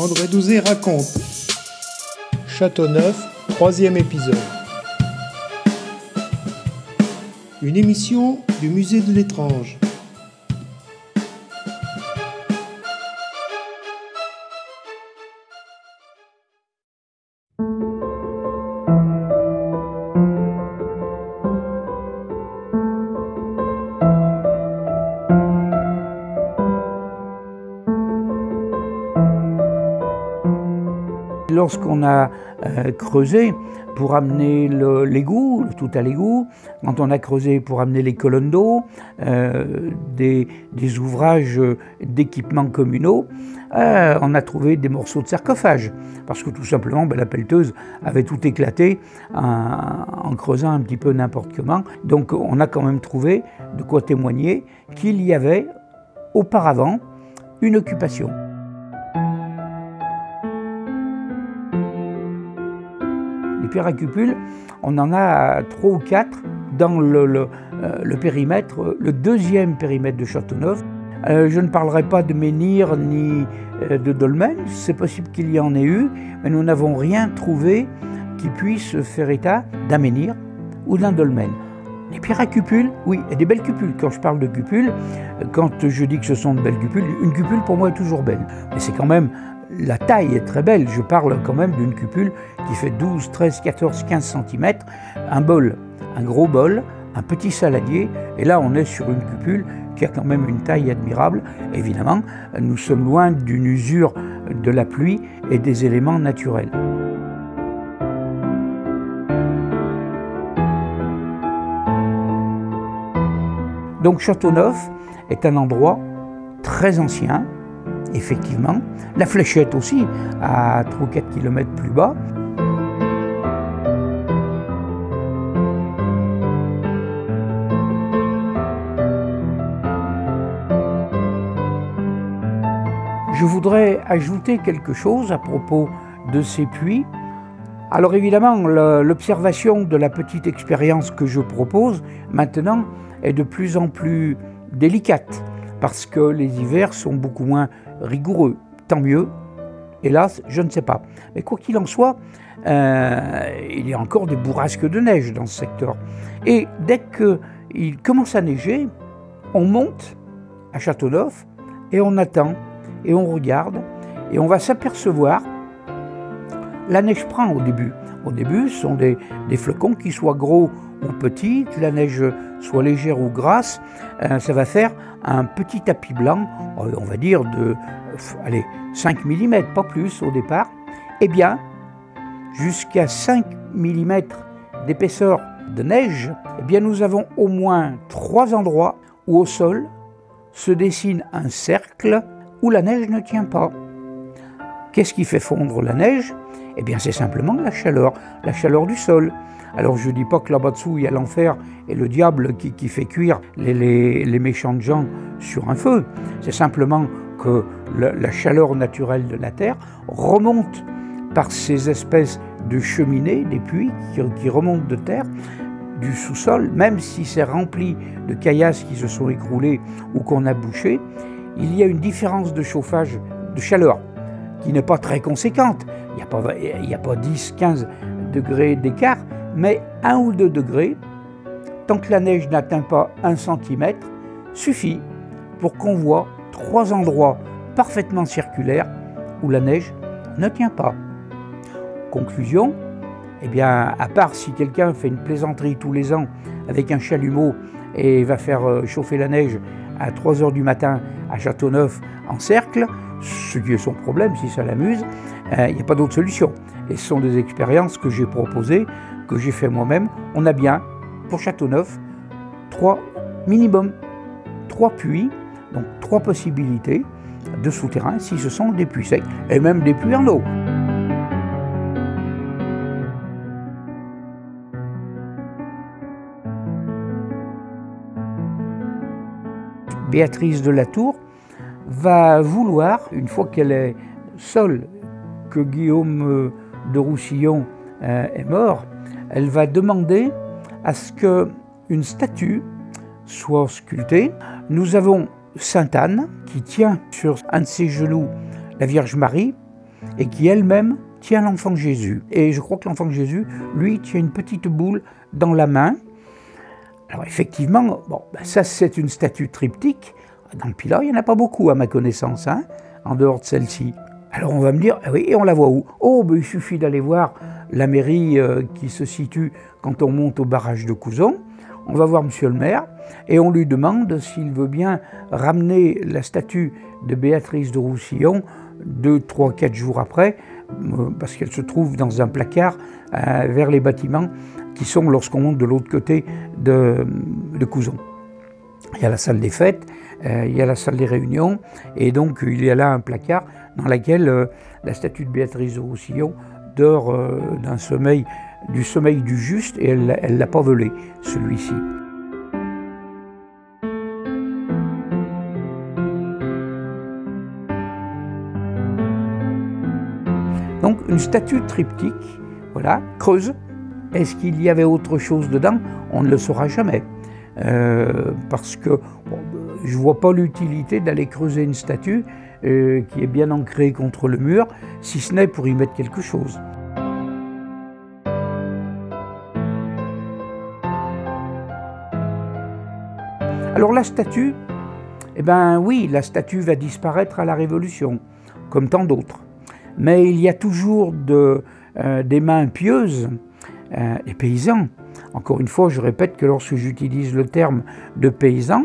André Douzé raconte. Châteauneuf, troisième épisode. Une émission du musée de l'étrange. Lorsqu'on a euh, creusé pour amener l'égout, tout à l'égout, quand on a creusé pour amener les colonnes d'eau, euh, des, ouvrages d'équipements communaux, euh, on a trouvé des morceaux de sarcophage. Parce que tout simplement, ben, la pelleteuse avait tout éclaté en creusant un petit peu n'importe comment. Donc on a quand même trouvé de quoi témoigner qu'il y avait auparavant une occupation. Les pierres à on en a trois ou quatre dans le, euh, périmètre, euh, le deuxième périmètre de Châteauneuf. Euh, je ne parlerai pas de menhir ni de dolmen, c'est possible qu'il y en ait eu, mais nous n'avons rien trouvé qui puisse faire état d'un menhir ou d'un dolmen. Les pierres à cupules, oui, et des belles cupules. Quand je parle de cupules, quand je dis que ce sont de belles cupules, une cupule pour moi est toujours belle. Mais c'est quand même, la taille est très belle. Je parle quand même d'une cupule qui fait 12, 13, 14, 15 cm. Un bol, un gros bol, un petit saladier. Et là, on est sur une cupule qui a quand même une taille admirable. Évidemment, nous sommes loin d'une usure de la pluie et des éléments naturels. Donc Châteauneuf est un endroit très ancien, effectivement. La fléchette aussi, à 3 ou 4 km plus bas. Je voudrais ajouter quelque chose à propos de ces puits. Alors évidemment, l'observation de la petite expérience que je propose maintenant est de plus en plus délicate parce que les hivers sont beaucoup moins rigoureux. Tant mieux. Hélas, je ne sais pas. Mais quoi qu'il en soit, euh, il y a encore des bourrasques de neige dans ce secteur. Et dès qu'il commence à neiger, on monte à Châteauneuf et on attend et on regarde et on va s'apercevoir la neige prend au début. Au début, ce sont des, flocons qui soient gros ou petits, que la neige soit légère ou grasse. Euh, ça va faire un petit tapis blanc, euh, on va dire de euh, allez, 5 mm, pas plus au départ. Eh bien, jusqu'à 5 mm d'épaisseur de neige, eh bien, nous avons au moins trois endroits où au sol se dessine un cercle où la neige ne tient pas. Qu'est-ce qui fait fondre la neige? Eh bien, c'est simplement la chaleur, la chaleur du sol. Alors, je ne dis pas que là-bas dessous, il y a l'enfer et le diable qui, fait cuire les, les, méchants gens sur un feu. C'est simplement que la, chaleur naturelle de la Terre remonte par ces espèces de cheminées, des puits qui, remontent de terre du sous-sol, même si c'est rempli de caillasses qui se sont écroulées ou qu'on a bouchées, il y a une différence de chauffage, de chaleur, qui n'est pas très conséquente. Il n'y a a pas 10, 15 degrés d'écart, mais 1 ou 2 degrés, tant que la neige n'atteint pas 1 cm, suffit pour qu'on voit trois endroits parfaitement circulaires où la neige ne tient pas. Conclusion, eh bien, à part si quelqu'un fait une plaisanterie tous les ans avec un chalumeau et va faire euh, chauffer la neige à 3 heures du matin à Châteauneuf en cercle, ce qui est son problème si ça l'amuse, euh, il n'y a pas d'autre solution. Et ce sont des expériences que j'ai proposées, que j'ai fait moi-même. On a bien, pour Châteauneuf, trois minimum, trois puits, donc trois possibilités de souterrain si ce sont des puits secs et même des puits en eau. Béatrice de la Tour va vouloir, une fois qu'elle est seule, que Guillaume de Roussillon euh, est mort, elle va demander à ce qu'une statue soit sculptée. Nous avons Sainte Anne qui tient sur un de ses genoux la Vierge Marie et qui elle-même tient l'enfant Jésus. Et je crois que l'enfant Jésus, lui, tient une petite boule dans la main. Alors effectivement, bon, ben ça c'est une statue triptyque. Dans le Pilat, il n'y en a pas beaucoup à ma connaissance, hein, en dehors de celle-ci. Alors on va me dire, ah oui, et on la voit où? Oh, ben, il suffit d'aller voir la mairie euh, qui se situe quand on monte au barrage de Couson. On va voir monsieur le maire et on lui demande s'il veut bien ramener la statue de Béatrice de Roussillon deux, trois, quatre jours après, euh, parce qu'elle se trouve dans un placard euh, vers les bâtiments qui sont lorsqu'on monte de l'autre côté de, de Couson. Il y a la salle des fêtes, il y a la salle des réunions, et donc il y a là un placard dans lequel la statue de Béatrice de Roussillon euh, d'un sommeil, du sommeil du juste, et elle ne l'a pas volé, celui-ci. Donc une statue triptyque, voilà, creuse. Est-ce qu'il y avait autre chose dedans? On ne le saura jamais. Euh, parce que je ne vois pas l'utilité d'aller creuser une statue euh, qui est bien ancrée contre le mur, si ce n'est pour y mettre quelque chose. Alors la statue, eh bien oui, la statue va disparaître à la Révolution, comme tant d'autres. Mais il y a toujours euh, des mains pieuses, euh, paysans. Encore une fois, je répète que lorsque j'utilise le terme de paysan,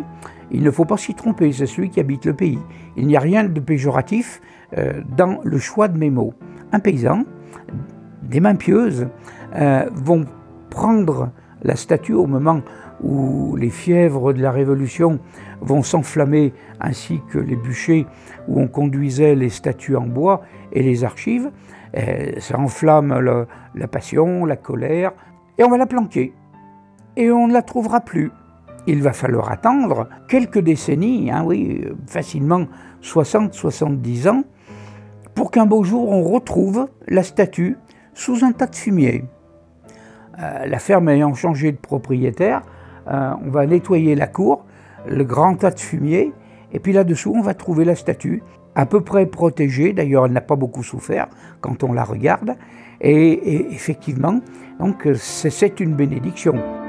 il ne faut pas s'y tromper, c'est celui qui habite le pays. Il n'y a rien de péjoratif euh, dans le choix de mes mots. Un paysan, des mains pieuses, euh, vont prendre la statue au moment où les fièvres de la Révolution vont s'enflammer, ainsi que les bûchers où on conduisait les statues en bois et les archives. Euh, ça enflamme la passion, la colère, et on va la planquer. Et on ne la trouvera plus il va falloir attendre quelques décennies, hein, oui, facilement 60-70 ans, pour qu'un beau jour on retrouve la statue sous un tas de fumier. Euh, la ferme ayant changé de propriétaire, euh, on va nettoyer la cour, le grand tas de fumier, et puis là-dessous on va trouver la statue, à peu près protégée, d'ailleurs elle n'a pas beaucoup souffert quand on la regarde, et, effectivement, c'est une bénédiction.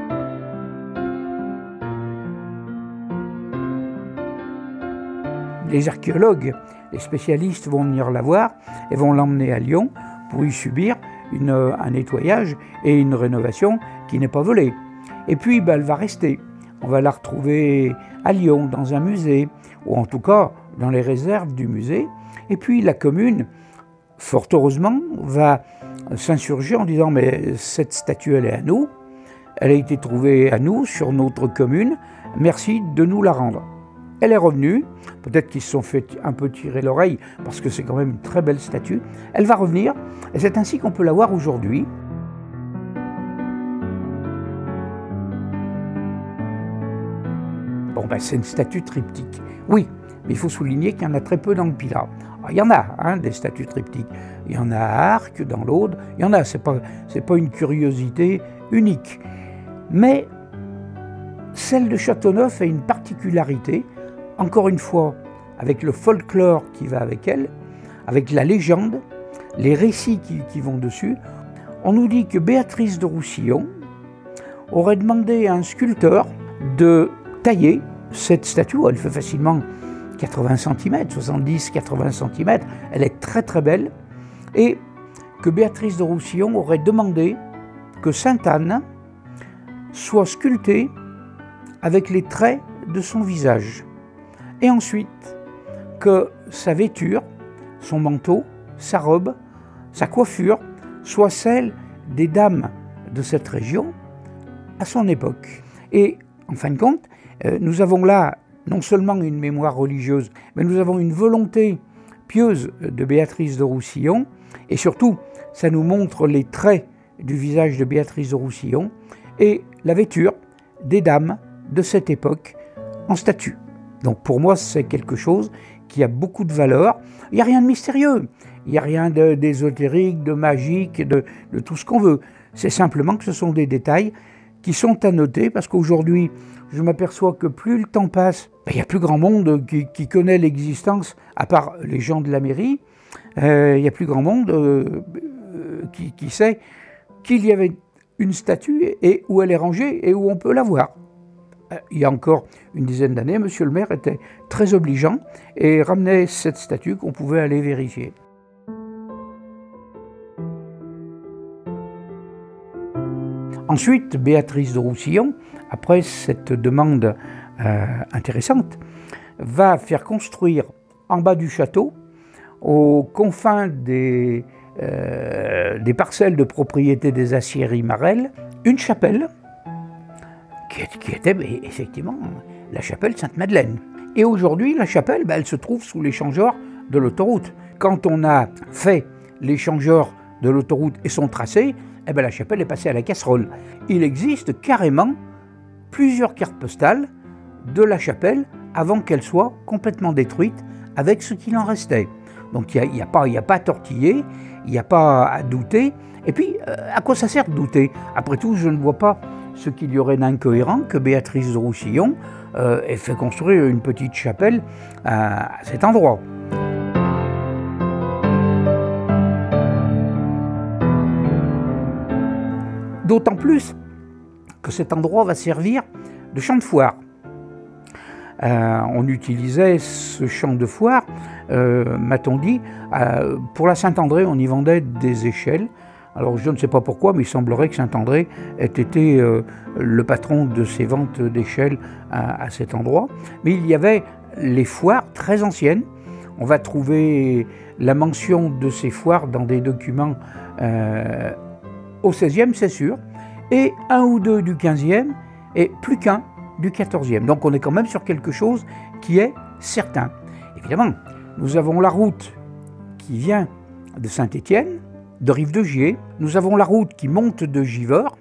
Les archéologues, les spécialistes vont venir la voir et vont l'emmener à Lyon pour y subir un nettoyage et une rénovation qui n'est pas volée. Et puis, ben, elle va rester. On va la retrouver à Lyon, dans un musée, ou en tout cas dans les réserves du musée. Et puis, la commune, fort heureusement, va s'insurger en disant Mais cette statue, elle est à nous. Elle a été trouvée à nous, sur notre commune. Merci de nous la rendre. Elle est revenue, peut-être qu'ils se sont fait un peu tirer l'oreille parce que c'est quand même une très belle statue. Elle va revenir et c'est ainsi qu'on peut la voir aujourd'hui. Bon, ben, c'est une statue triptyque. Oui, mais il faut souligner qu'il y en a très peu dans le Pilat. Ah, il y en a hein, des statues triptyques. Il y en a à Arc, dans l'Aude. Il y en a, ce n'est pas, pas une curiosité unique. Mais celle de Châteauneuf a une particularité, encore une fois, avec le folklore qui va avec elle, avec la légende, les récits qui, vont dessus, on nous dit que Béatrice de Roussillon aurait demandé à un sculpteur de tailler cette statue. Elle fait facilement 80 cm, 70-80 cm. Elle est très très belle. Et que Béatrice de Roussillon aurait demandé que Sainte-Anne soit sculptée avec les traits de son visage et ensuite que sa vêture, son manteau, sa robe, sa coiffure soit celle des dames de cette région à son époque. Et en fin de compte, euh, nous avons là non seulement une mémoire religieuse, mais nous avons une volonté pieuse de Béatrice de Roussillon, et surtout, ça nous montre les traits du visage de Béatrice de Roussillon et la vêture des dames de cette époque en statue. Donc pour moi, c'est quelque chose qui a beaucoup de valeur. Il n'y a rien de mystérieux, il n'y a rien d'ésotérique, de, magique, de, tout ce qu'on veut. C'est simplement que ce sont des détails qui sont à noter parce qu'aujourd'hui, je m'aperçois que plus le temps passe, ben, il n'y a plus grand monde qui, connaît l'existence, à part les gens de la mairie, il n'y a plus grand monde qui, qui, sait qu'il y avait une statue et où elle est rangée et où on peut la voir. Il y a encore une dizaine d'années, monsieur le maire était très obligeant et ramenait cette statue qu'on pouvait aller vérifier. Ensuite, Béatrice de Roussillon, après cette demande euh, intéressante, va faire construire en bas du château, aux confins des, euh, parcelles de propriété des aciéries Marel, une chapelle qui, était effectivement la chapelle Sainte-Madeleine. Et aujourd'hui, la chapelle, ben, elle se trouve sous l'échangeur de l'autoroute. Quand on a fait l'échangeur de l'autoroute et son tracé, eh ben, la chapelle est passée à la casserole. Il existe carrément plusieurs cartes postales de la chapelle avant qu'elle soit complètement détruite avec ce qu'il en restait. Donc il n'y a, a, a pas à tortiller, il n'y a pas à douter. Et puis, euh, à quoi ça sert de douter? Après tout, je ne vois pas ce qu'il y aurait d'incohérent que Béatrice de Roussillon euh, ait fait construire une petite chapelle à cet endroit. D'autant plus que cet endroit va servir de champ de foire. Euh, on utilisait ce champ de foire, euh, m'a-t-on dit, pour la Saint-André, on y vendait des échelles. Alors je ne sais pas pourquoi, mais il semblerait que Saint-André ait été le patron de ces ventes d'échelles à, cet endroit. Mais il y avait les foires très anciennes. On va trouver la mention de ces foires dans des documents au XVIe, c'est sûr, et un ou deux du XVe, et plus qu'un du XIVe. Donc on est quand même sur quelque chose qui est certain. Évidemment, nous avons la route qui vient de Saint-Étienne, de Rive-de-Gier, nous avons la route qui monte de Givors,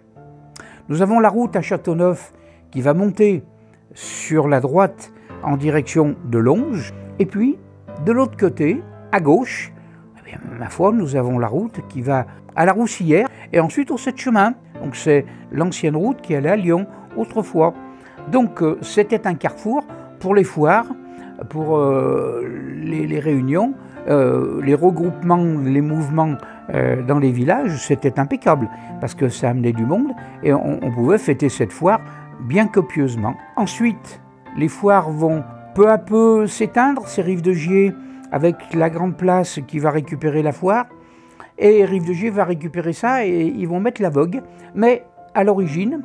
nous avons la route à Châteauneuf qui va monter sur la droite en direction de Longe, et puis de l'autre côté, à gauche, eh ma foi, nous avons la route qui va à la Roussillère et ensuite au sept chemin. Donc c'est l'ancienne route qui allait à Lyon autrefois. Donc euh, c'était un carrefour pour les foires, pour euh, les, réunions, euh, les regroupements, les mouvements dans les villages, c'était impeccable parce que ça amenait du monde et on, on pouvait fêter cette foire bien copieusement. Ensuite, les foires vont peu à peu s'éteindre, ces rives de Gier avec la grande place qui va récupérer la foire. Et Rive de Gier va récupérer ça et ils vont mettre la vogue. Mais à l'origine,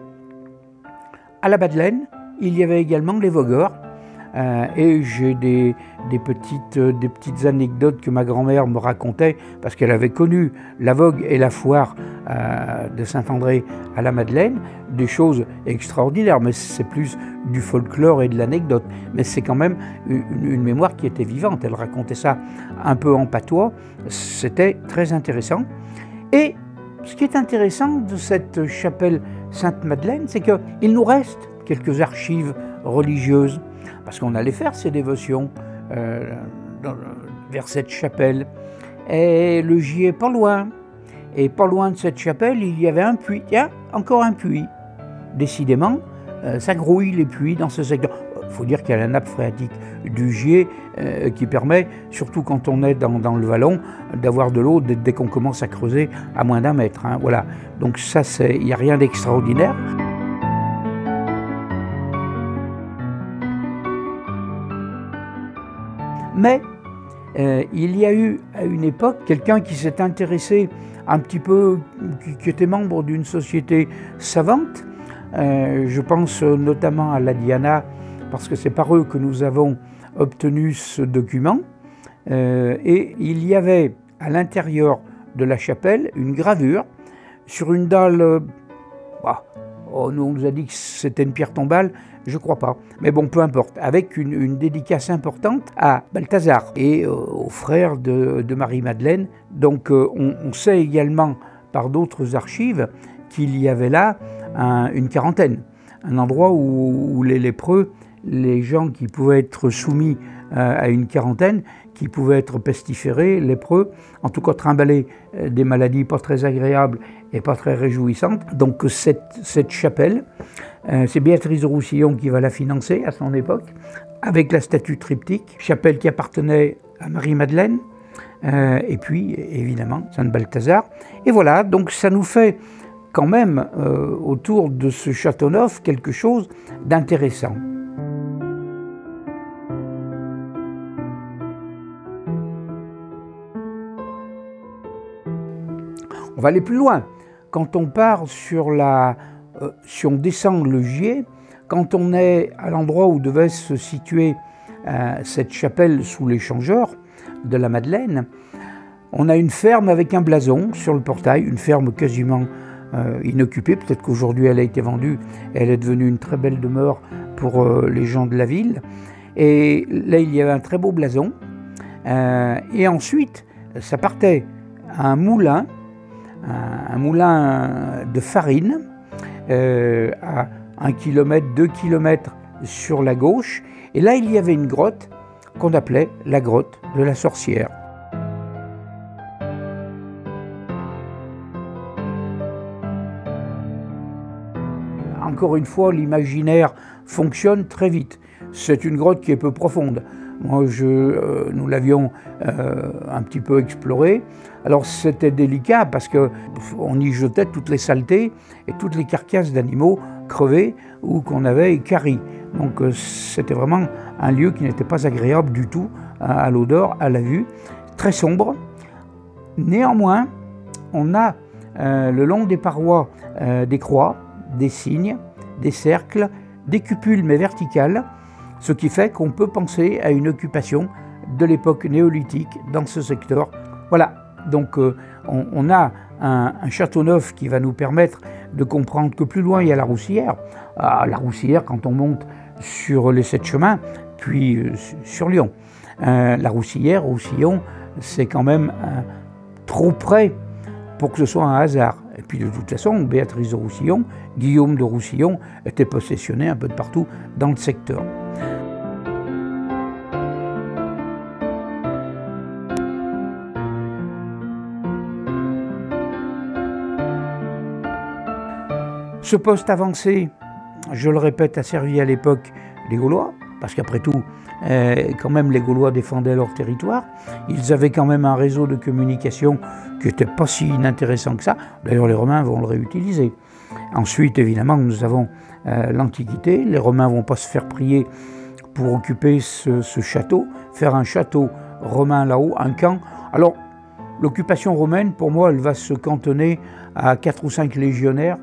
à la Badelaine, il y avait également les vogueurs. Euh, et j'ai des, petites, euh, des petites anecdotes que ma grand-mère me racontait parce qu'elle avait connu la vogue et la foire euh, de Saint-André à la Madeleine, des choses extraordinaires, mais c'est plus du folklore et de l'anecdote. Mais c'est quand même une, mémoire qui était vivante. Elle racontait ça un peu en patois. C'était très intéressant. Et ce qui est intéressant de cette chapelle Sainte-Madeleine, c'est qu'il nous reste quelques archives religieuses parce qu'on allait faire ces dévotions euh, vers cette chapelle. Et le J est pas loin. Et pas loin de cette chapelle, il y avait un puits. Tiens, encore un puits. Décidément, euh, ça grouille les puits dans ce secteur. Il faut dire qu'il y a la nappe phréatique du Gier euh, qui permet, surtout quand on est dans, le vallon, d'avoir de l'eau dès, qu'on commence à creuser à moins d'un mètre. Hein. voilà. Donc ça, il n'y a rien d'extraordinaire. Mais euh, il y a eu à une époque quelqu'un qui s'est intéressé un petit peu, qui, était membre d'une société savante. Euh, je pense notamment à la Diana, parce que c'est par eux que nous avons obtenu ce document. Euh, et il y avait à l'intérieur de la chapelle une gravure sur une dalle. Bah, on nous a dit que c'était une pierre tombale, je crois pas. Mais bon, peu importe. Avec une, dédicace importante à Balthazar et euh, aux frères de, Marie-Madeleine. Donc euh, on, sait également par d'autres archives qu'il y avait là une quarantaine. Un endroit où, les lépreux, les gens qui pouvaient être soumis euh, à une quarantaine, qui pouvaient être pestiférés, lépreux, en tout cas trimballer des maladies pas très agréables et pas très réjouissantes. Donc cette, cette chapelle, euh, c'est Béatrice Roussillon qui va la financer à son époque, avec la statue triptyque, chapelle qui appartenait à Marie-Madeleine. et puis évidemment Saint Balthazar. Et voilà, donc ça nous fait quand même autour de ce château neuf quelque chose d'intéressant. On va aller plus loin. Quand on part sur la... Euh, si on descend le Gier, quand on est à l'endroit où devait se situer euh, cette chapelle sous l'échangeur de la Madeleine, on a une ferme avec un blason sur le portail, une ferme quasiment euh, inoccupée. Peut-être qu'aujourd'hui elle a été vendue elle est devenue une très belle demeure pour les gens de la ville. Et là, il y avait un très beau blason. et ensuite, ça partait à un moulin un, moulin de farine euh, à 1 km, 2 km sur la gauche. Et là, il y avait une grotte qu'on appelait la grotte de la sorcière. Encore une fois, l'imaginaire fonctionne très vite. C'est une grotte qui est peu profonde. Moi, euh, nous l'avions euh, un petit peu exploré. Alors c'était délicat parce qu'on y jetait toutes les saletés et toutes les carcasses d'animaux crevés ou qu'on avait écaris. Donc euh, c'était vraiment un lieu qui n'était pas agréable du tout à, l'odeur, à la vue, très sombre. Néanmoins, on a le long des parois des croix, des signes, des cercles, des cupules mais verticales ce qui fait qu'on peut penser à une occupation de l'époque néolithique dans ce secteur. Voilà, donc euh, on, a un, château neuf qui va nous permettre de comprendre que plus loin il y a la Roussière. Ah, la Roussière, quand on monte sur les sept chemins, puis euh, sur Lyon. Euh, la Roussière, Roussillon, c'est quand même trop près pour que ce soit un hasard. Et puis de toute façon, Béatrice de Roussillon, Guillaume de Roussillon était possessionné un peu de partout dans le secteur. Ce poste avancé, je le répète, a servi à l'époque les Gaulois, parce qu'après tout, euh, quand même les Gaulois défendaient leur territoire. Ils avaient quand même un réseau de communication qui n'était pas si inintéressant que ça. D'ailleurs, les Romains vont le réutiliser. Ensuite, évidemment, nous avons euh, l'Antiquité. Les Romains vont pas se faire prier pour occuper ce, ce château, faire un château romain là-haut, un camp. Alors, l'occupation romaine, pour moi, elle va se cantonner à quatre ou cinq légionnaires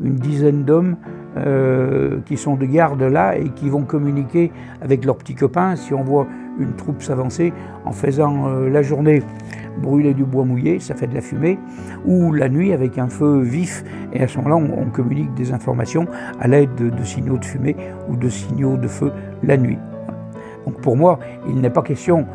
une dizaine d'hommes euh, qui sont de garde là et qui vont communiquer avec leurs petits copains si on voit une troupe s'avancer en faisant euh, la journée brûler du bois mouillé, ça fait de la fumée, ou la nuit avec un feu vif, et à ce moment-là on, communique des informations à l'aide de, signaux de fumée ou de signaux de feu la nuit. Donc pour moi, il n'est pas question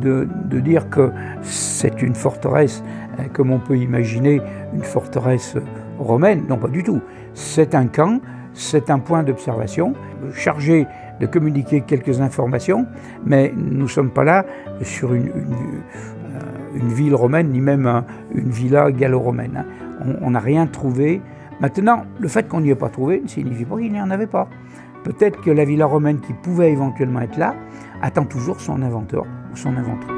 de, dire que c'est une forteresse euh, comme on peut imaginer une forteresse romaine, non pas du tout. C'est un camp, c'est un point d'observation chargé de communiquer quelques informations, mais nous ne sommes pas là sur une, euh, ville romaine, ni même une villa gallo-romaine. Hein. On n'a rien trouvé. Maintenant, le fait qu'on n'y ait pas trouvé ne signifie pas qu'il n'y en avait pas. Peut-être que la villa romaine qui pouvait éventuellement être là attend toujours son inventeur ou son inventrice.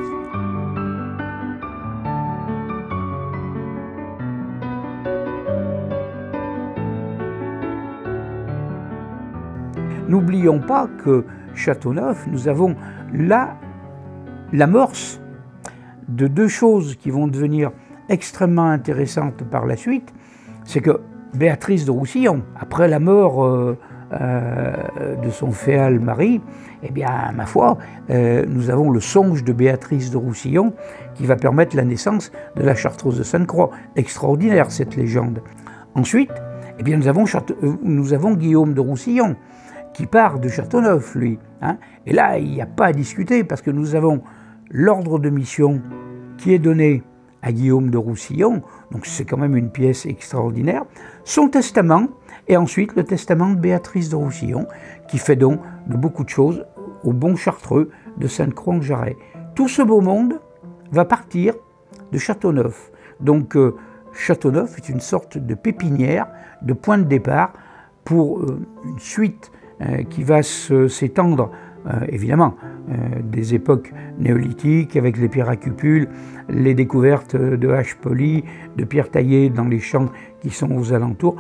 N'oublions pas que Châteauneuf, nous avons là l'amorce de deux choses qui vont devenir extrêmement intéressantes par la suite. C'est que Béatrice de Roussillon, après la mort euh, euh, de son féal mari, eh bien, ma foi, euh, nous avons le songe de Béatrice de Roussillon qui va permettre la naissance de la Chartreuse de Sainte-Croix. Extraordinaire cette légende. Ensuite, eh bien, nous avons, nous avons Guillaume de Roussillon qui part de Châteauneuf, lui. Hein. Et là, il n'y a pas à discuter parce que nous avons l'ordre de mission qui est donné à Guillaume de Roussillon, donc c'est quand même une pièce extraordinaire, son testament, et ensuite le testament de Béatrice de Roussillon, qui fait don de beaucoup de choses au bon chartreux de Sainte-Croix-en-Jarret. Tout ce beau monde va partir de Châteauneuf. Donc euh, Châteauneuf est une sorte de pépinière, de point de départ pour euh, une suite qui va s'étendre évidemment, des époques néolithiques avec les pierres à cupules, les découvertes de haches polies, de pierres taillées dans les champs qui sont aux alentours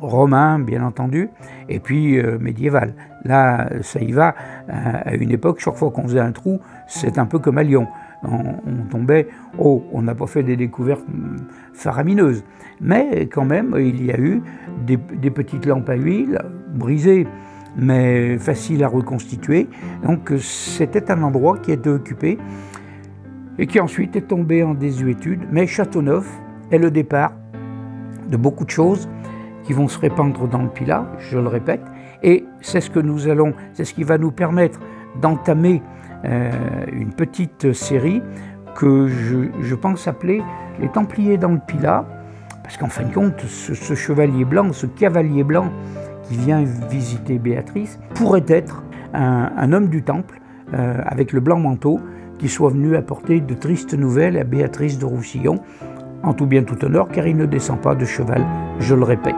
romain, bien entendu, et puis euh, médiéval. Là, ça y va. à une époque, chaque fois qu'on faisait un trou, c'est un peu comme à Lyon. On, tombait, oh, on n'a pas fait des découvertes mm, faramineuses, mais quand même, il y a eu des, petites lampes à huile brisées, mais faciles à reconstituer. Donc, c'était un endroit qui était occupé et qui ensuite est tombé en désuétude. Mais Châteauneuf est le départ de beaucoup de choses qui vont se répandre dans le Pilat, je le répète, et c'est ce que nous allons, c'est ce qui va nous permettre d'entamer euh, une petite série que je, pense appeler Les Templiers dans le Pilat, parce qu'en fin de compte, ce, chevalier blanc, ce cavalier blanc qui vient visiter Béatrice, pourrait être un, homme du Temple euh, avec le blanc manteau qui soit venu apporter de tristes nouvelles à Béatrice de Roussillon, en tout bien tout honneur, car il ne descend pas de cheval, je le répète.